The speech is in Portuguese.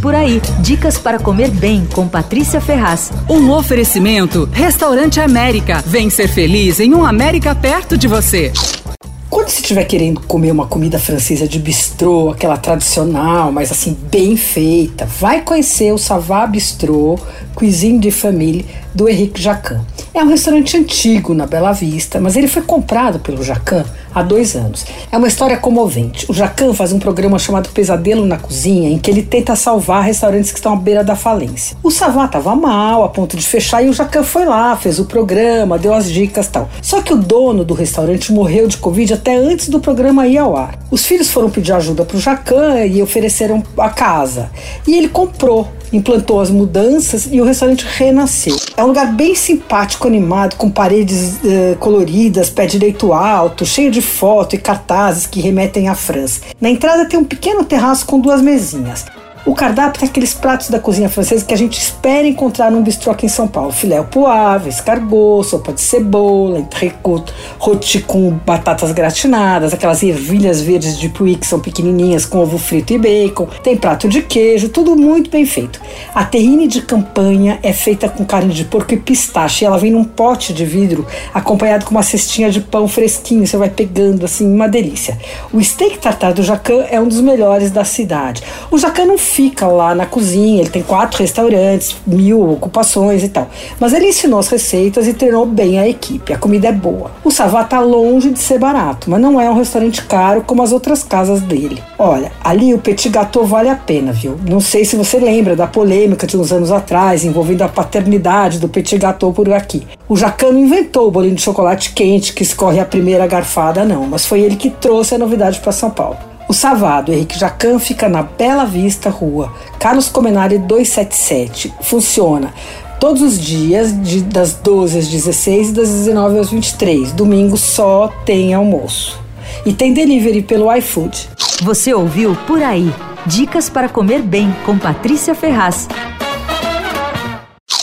Por aí, dicas para comer bem com Patrícia Ferraz. Um oferecimento: Restaurante América. Vem ser feliz em um América perto de você. Quando você estiver querendo comer uma comida francesa de bistrô, aquela tradicional, mas assim, bem feita, vai conhecer o Savá Bistrô Cuisine de Famille do Henrique Jacan. É um restaurante antigo na Bela Vista, mas ele foi comprado pelo Jacan há dois anos. É uma história comovente. O Jacan faz um programa chamado Pesadelo na Cozinha, em que ele tenta salvar restaurantes que estão à beira da falência. O Savá estava mal, a ponto de fechar, e o Jacan foi lá, fez o programa, deu as dicas tal. Só que o dono do restaurante morreu de Covid até antes do programa ir ao ar. Os filhos foram pedir ajuda para o Jacan e ofereceram a casa. E ele comprou implantou as mudanças e o restaurante renasceu. É um lugar bem simpático, animado, com paredes uh, coloridas, pé direito alto, cheio de foto e cartazes que remetem à França. Na entrada tem um pequeno terraço com duas mesinhas. O cardápio tem aqueles pratos da cozinha francesa que a gente espera encontrar num bistrô aqui em São Paulo. Filé au poivre, escargot, sopa de cebola, entrecôte, roti com batatas gratinadas, aquelas ervilhas verdes de puí que são pequenininhas com ovo frito e bacon. Tem prato de queijo, tudo muito bem feito. A terrine de campanha é feita com carne de porco e pistache. E ela vem num pote de vidro acompanhado com uma cestinha de pão fresquinho. Você vai pegando assim, uma delícia. O steak tartar do Jacan é um dos melhores da cidade. O Jacan não fica lá na cozinha, ele tem quatro restaurantes, mil ocupações e tal. Mas ele ensinou as receitas e treinou bem a equipe. A comida é boa. O Savá tá longe de ser barato, mas não é um restaurante caro como as outras casas dele. Olha, ali o petit gâteau vale a pena, viu? Não sei se você lembra da polêmica de uns anos atrás envolvendo a paternidade do petit gâteau por aqui. O Jacano inventou o bolinho de chocolate quente que escorre a primeira garfada, não, mas foi ele que trouxe a novidade para São Paulo. O Savado Henrique Jacan fica na Bela Vista Rua, Carlos Comenari 277. Funciona todos os dias, de, das 12 às 16 e das 19 às 23. Domingo só tem almoço. E tem delivery pelo iFood. Você ouviu Por Aí. Dicas para comer bem com Patrícia Ferraz.